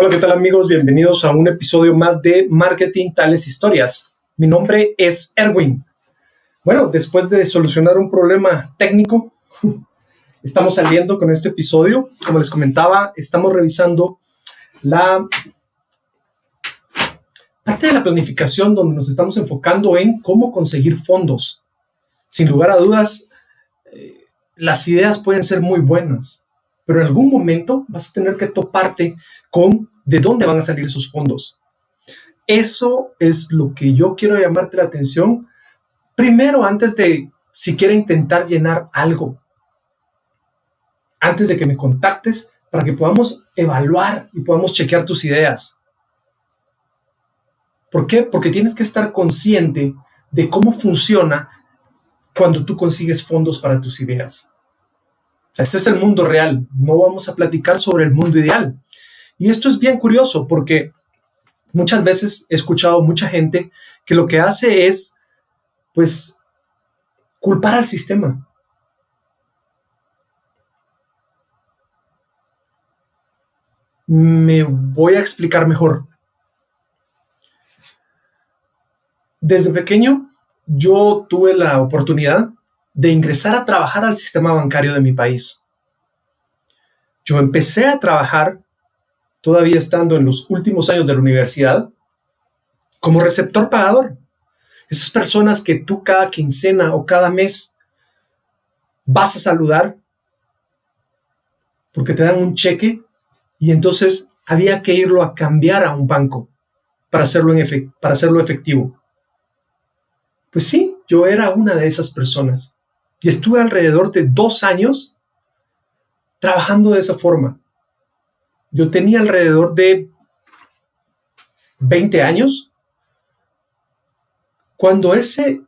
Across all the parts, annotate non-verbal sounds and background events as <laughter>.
Hola, ¿qué tal amigos? Bienvenidos a un episodio más de Marketing Tales Historias. Mi nombre es Erwin. Bueno, después de solucionar un problema técnico, <laughs> estamos saliendo con este episodio. Como les comentaba, estamos revisando la parte de la planificación donde nos estamos enfocando en cómo conseguir fondos. Sin lugar a dudas, eh, las ideas pueden ser muy buenas, pero en algún momento vas a tener que toparte con de dónde van a salir esos fondos. Eso es lo que yo quiero llamarte la atención primero antes de siquiera intentar llenar algo. Antes de que me contactes para que podamos evaluar y podamos chequear tus ideas. ¿Por qué? Porque tienes que estar consciente de cómo funciona cuando tú consigues fondos para tus ideas este es el mundo real, no vamos a platicar sobre el mundo ideal. Y esto es bien curioso porque muchas veces he escuchado mucha gente que lo que hace es, pues, culpar al sistema. Me voy a explicar mejor. Desde pequeño yo tuve la oportunidad de ingresar a trabajar al sistema bancario de mi país. Yo empecé a trabajar, todavía estando en los últimos años de la universidad, como receptor pagador. Esas personas que tú cada quincena o cada mes vas a saludar porque te dan un cheque y entonces había que irlo a cambiar a un banco para hacerlo, en para hacerlo efectivo. Pues sí, yo era una de esas personas. Y estuve alrededor de dos años trabajando de esa forma. Yo tenía alrededor de 20 años cuando ese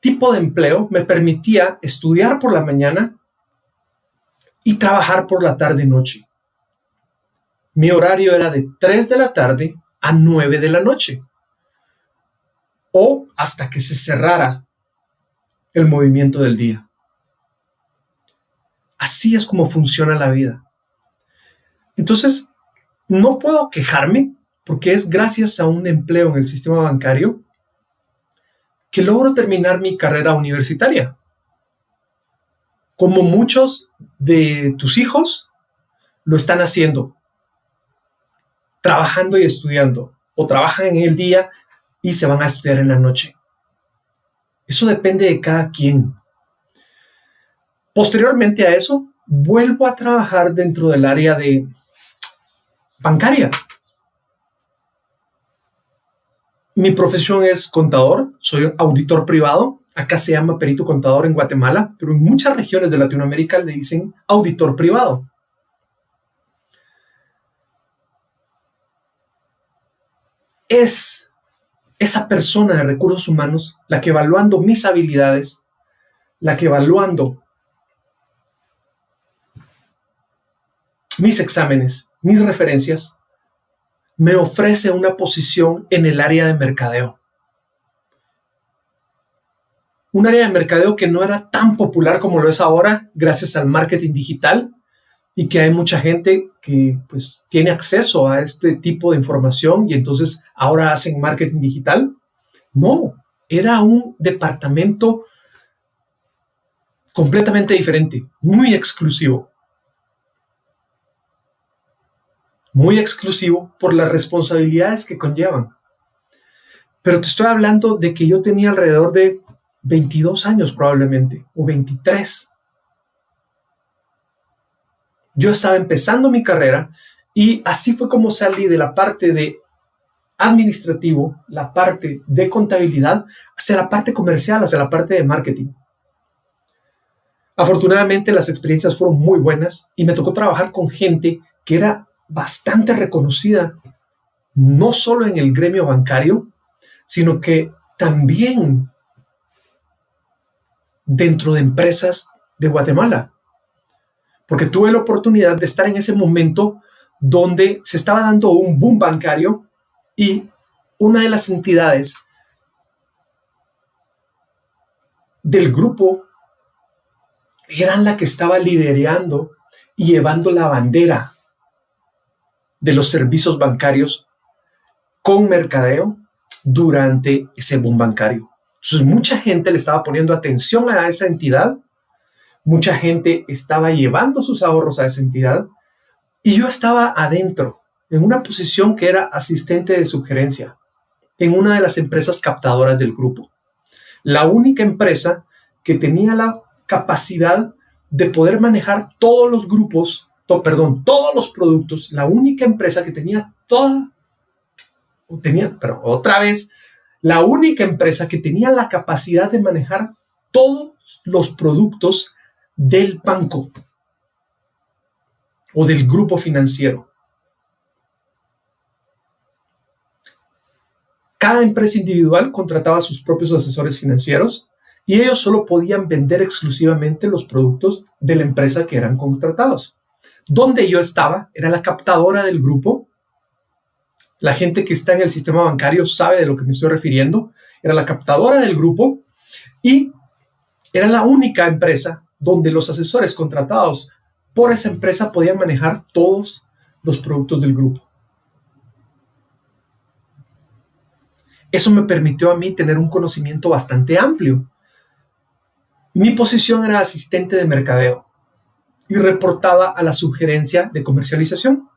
tipo de empleo me permitía estudiar por la mañana y trabajar por la tarde-noche. Mi horario era de 3 de la tarde a 9 de la noche o hasta que se cerrara el movimiento del día. Así es como funciona la vida. Entonces, no puedo quejarme porque es gracias a un empleo en el sistema bancario que logro terminar mi carrera universitaria. Como muchos de tus hijos lo están haciendo, trabajando y estudiando, o trabajan en el día y se van a estudiar en la noche. Eso depende de cada quien. Posteriormente a eso, vuelvo a trabajar dentro del área de bancaria. Mi profesión es contador, soy auditor privado. Acá se llama perito contador en Guatemala, pero en muchas regiones de Latinoamérica le dicen auditor privado. Es esa persona de recursos humanos, la que evaluando mis habilidades, la que evaluando mis exámenes, mis referencias, me ofrece una posición en el área de mercadeo. Un área de mercadeo que no era tan popular como lo es ahora gracias al marketing digital, y que hay mucha gente que pues tiene acceso a este tipo de información y entonces ahora hacen marketing digital. No, era un departamento completamente diferente, muy exclusivo. Muy exclusivo por las responsabilidades que conllevan. Pero te estoy hablando de que yo tenía alrededor de 22 años probablemente, o 23 yo estaba empezando mi carrera y así fue como salí de la parte de administrativo, la parte de contabilidad, hacia la parte comercial, hacia la parte de marketing. Afortunadamente las experiencias fueron muy buenas y me tocó trabajar con gente que era bastante reconocida, no solo en el gremio bancario, sino que también dentro de empresas de Guatemala. Porque tuve la oportunidad de estar en ese momento donde se estaba dando un boom bancario y una de las entidades del grupo era la que estaba liderando y llevando la bandera de los servicios bancarios con mercadeo durante ese boom bancario. Entonces, mucha gente le estaba poniendo atención a esa entidad, mucha gente estaba llevando sus ahorros a esa entidad y yo estaba adentro, en una posición que era asistente de sugerencia en una de las empresas captadoras del grupo. La única empresa que tenía la capacidad de poder manejar todos los grupos, perdón, todos los productos, la única empresa que tenía toda, tenía, pero otra vez, la única empresa que tenía la capacidad de manejar todos los productos del banco o del grupo financiero. Cada empresa individual contrataba a sus propios asesores financieros y ellos solo podían vender exclusivamente los productos de la empresa que eran contratados. Donde yo estaba era la captadora del grupo. La gente que está en el sistema bancario sabe de lo que me estoy refiriendo. Era la captadora del grupo y era la única empresa donde los asesores contratados por esa empresa podían manejar todos los productos del grupo. Eso me permitió a mí tener un conocimiento bastante amplio. Mi posición era asistente de mercadeo y reportaba a la sugerencia de comercialización.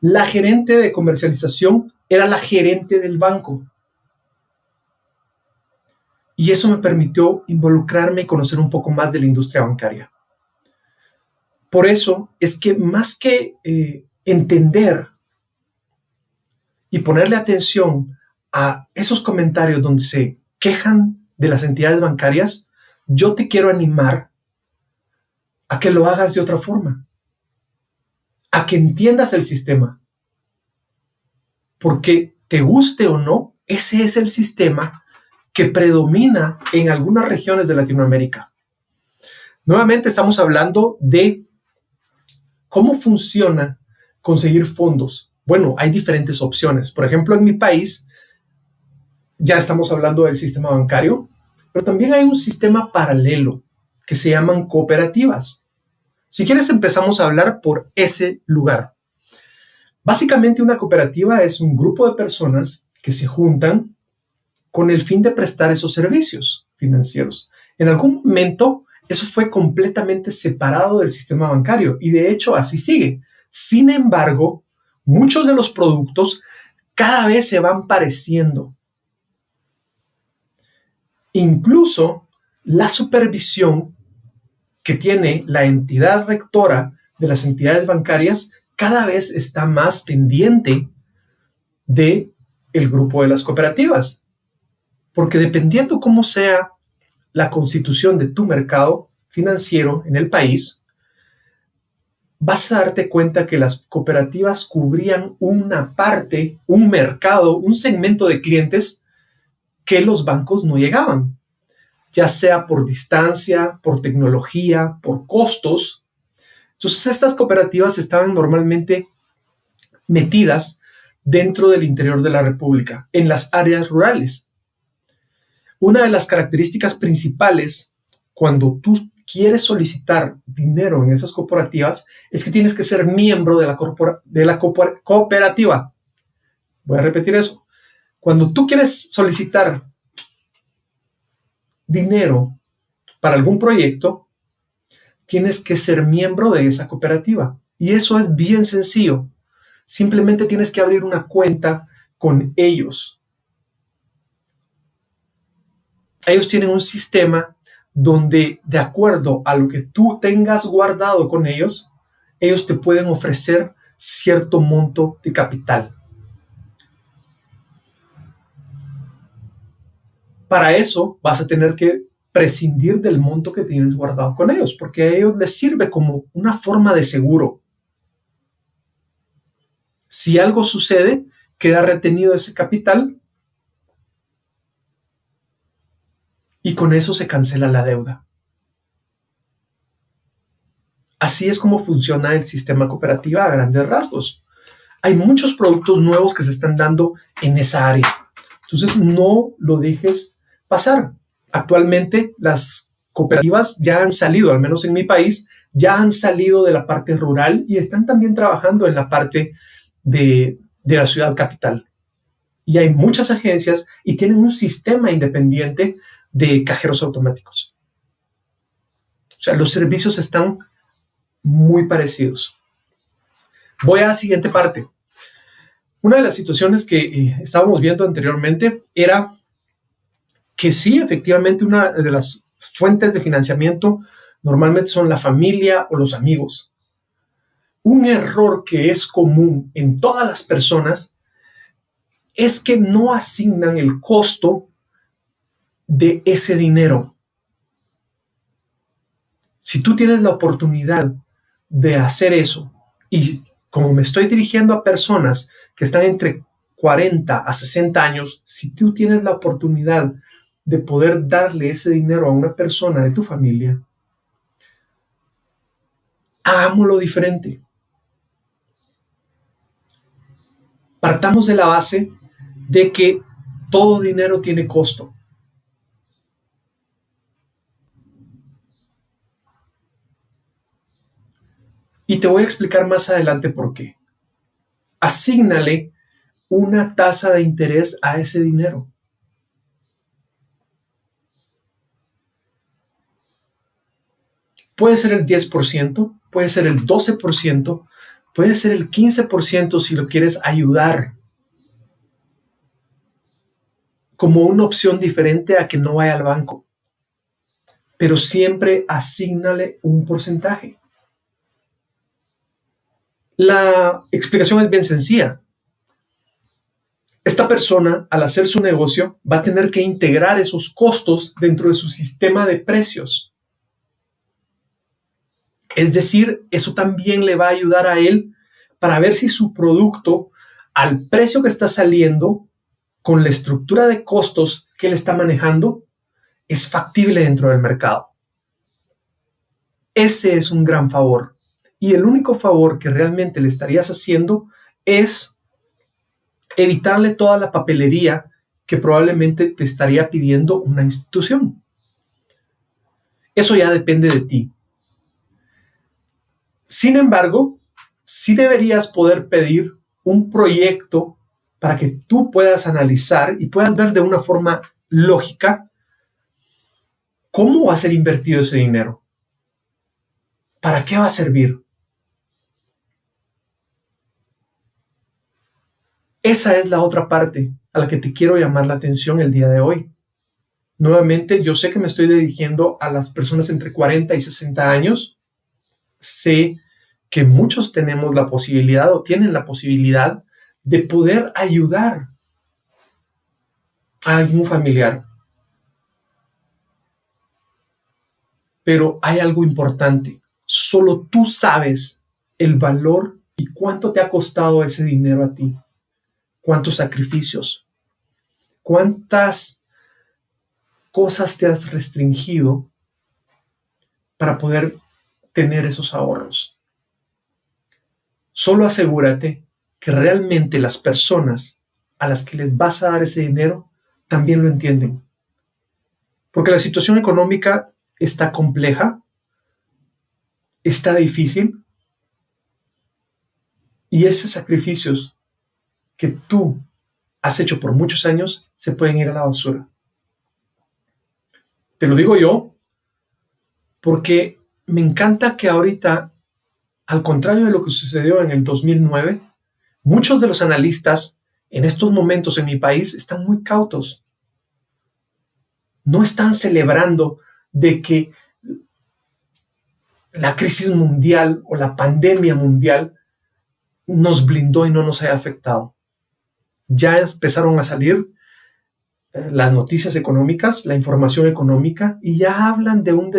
La gerente de comercialización era la gerente del banco. Y eso me permitió involucrarme y conocer un poco más de la industria bancaria. Por eso es que más que eh, entender y ponerle atención a esos comentarios donde se quejan de las entidades bancarias, yo te quiero animar a que lo hagas de otra forma, a que entiendas el sistema. Porque te guste o no, ese es el sistema que predomina en algunas regiones de Latinoamérica. Nuevamente estamos hablando de cómo funciona conseguir fondos. Bueno, hay diferentes opciones. Por ejemplo, en mi país ya estamos hablando del sistema bancario, pero también hay un sistema paralelo que se llaman cooperativas. Si quieres empezamos a hablar por ese lugar. Básicamente una cooperativa es un grupo de personas que se juntan con el fin de prestar esos servicios financieros. En algún momento eso fue completamente separado del sistema bancario y de hecho así sigue. Sin embargo, muchos de los productos cada vez se van pareciendo Incluso la supervisión que tiene la entidad rectora de las entidades bancarias cada vez está más pendiente de el grupo de las cooperativas. Porque dependiendo cómo sea la constitución de tu mercado financiero en el país, vas a darte cuenta que las cooperativas cubrían una parte, un mercado, un segmento de clientes que los bancos no llegaban, ya sea por distancia, por tecnología, por costos. Entonces estas cooperativas estaban normalmente metidas dentro del interior de la República, en las áreas rurales. Una de las características principales cuando tú quieres solicitar dinero en esas cooperativas es que tienes que ser miembro de la, de la cooperativa. Voy a repetir eso. Cuando tú quieres solicitar dinero para algún proyecto, tienes que ser miembro de esa cooperativa. Y eso es bien sencillo. Simplemente tienes que abrir una cuenta con ellos. Ellos tienen un sistema donde, de acuerdo a lo que tú tengas guardado con ellos, ellos te pueden ofrecer cierto monto de capital. Para eso vas a tener que prescindir del monto que tienes guardado con ellos, porque a ellos les sirve como una forma de seguro. Si algo sucede, queda retenido ese capital y con eso se cancela la deuda. Así es como funciona el sistema cooperativa a grandes rasgos. Hay muchos productos nuevos que se están dando en esa área. Entonces no lo dejes pasar. Actualmente las cooperativas ya han salido, al menos en mi país, ya han salido de la parte rural y están también trabajando en la parte de, de la ciudad capital. Y hay muchas agencias y tienen un sistema independiente de cajeros automáticos. O sea, los servicios están muy parecidos. Voy a la siguiente parte. Una de las situaciones que eh, estábamos viendo anteriormente era que sí, efectivamente, una de las fuentes de financiamiento normalmente son la familia o los amigos. Un error que es común en todas las personas es que no asignan el costo de ese dinero. Si tú tienes la oportunidad de hacer eso y como me estoy dirigiendo a personas que están entre 40 a 60 años, si tú tienes la oportunidad de poder darle ese dinero a una persona de tu familia, hagámoslo diferente. Partamos de la base de que todo dinero tiene costo. Y te voy a explicar más adelante por qué. Asígnale una tasa de interés a ese dinero. Puede ser el 10%, puede ser el 12%, puede ser el 15% si lo quieres ayudar como una opción diferente a que no vaya al banco. Pero siempre asígnale un porcentaje. La explicación es bien sencilla. Esta persona, al hacer su negocio, va a tener que integrar esos costos dentro de su sistema de precios. Es decir, eso también le va a ayudar a él para ver si su producto, al precio que está saliendo, con la estructura de costos que él está manejando, es factible dentro del mercado. Ese es un gran favor. Y el único favor que realmente le estarías haciendo es evitarle toda la papelería que probablemente te estaría pidiendo una institución. Eso ya depende de ti. Sin embargo, sí deberías poder pedir un proyecto para que tú puedas analizar y puedas ver de una forma lógica cómo va a ser invertido ese dinero. ¿Para qué va a servir? Esa es la otra parte a la que te quiero llamar la atención el día de hoy. Nuevamente, yo sé que me estoy dirigiendo a las personas entre 40 y 60 años. Sé que muchos tenemos la posibilidad o tienen la posibilidad de poder ayudar a algún familiar. Pero hay algo importante. Solo tú sabes el valor y cuánto te ha costado ese dinero a ti cuántos sacrificios, cuántas cosas te has restringido para poder tener esos ahorros. Solo asegúrate que realmente las personas a las que les vas a dar ese dinero también lo entienden. Porque la situación económica está compleja, está difícil y esos sacrificios que tú has hecho por muchos años se pueden ir a la basura. Te lo digo yo porque me encanta que ahorita, al contrario de lo que sucedió en el 2009, muchos de los analistas en estos momentos en mi país están muy cautos. No están celebrando de que la crisis mundial o la pandemia mundial nos blindó y no nos haya afectado ya empezaron a salir eh, las noticias económicas, la información económica, y ya hablan de un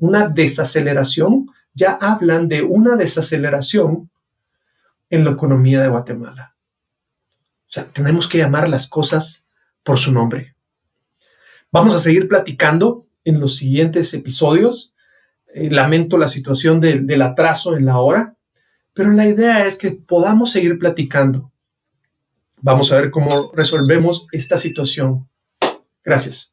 una desaceleración, ya hablan de una desaceleración en la economía de Guatemala. O sea, tenemos que llamar las cosas por su nombre. Vamos a seguir platicando en los siguientes episodios. Eh, lamento la situación del atraso en la hora, pero la idea es que podamos seguir platicando Vamos a ver cómo resolvemos esta situación. Gracias.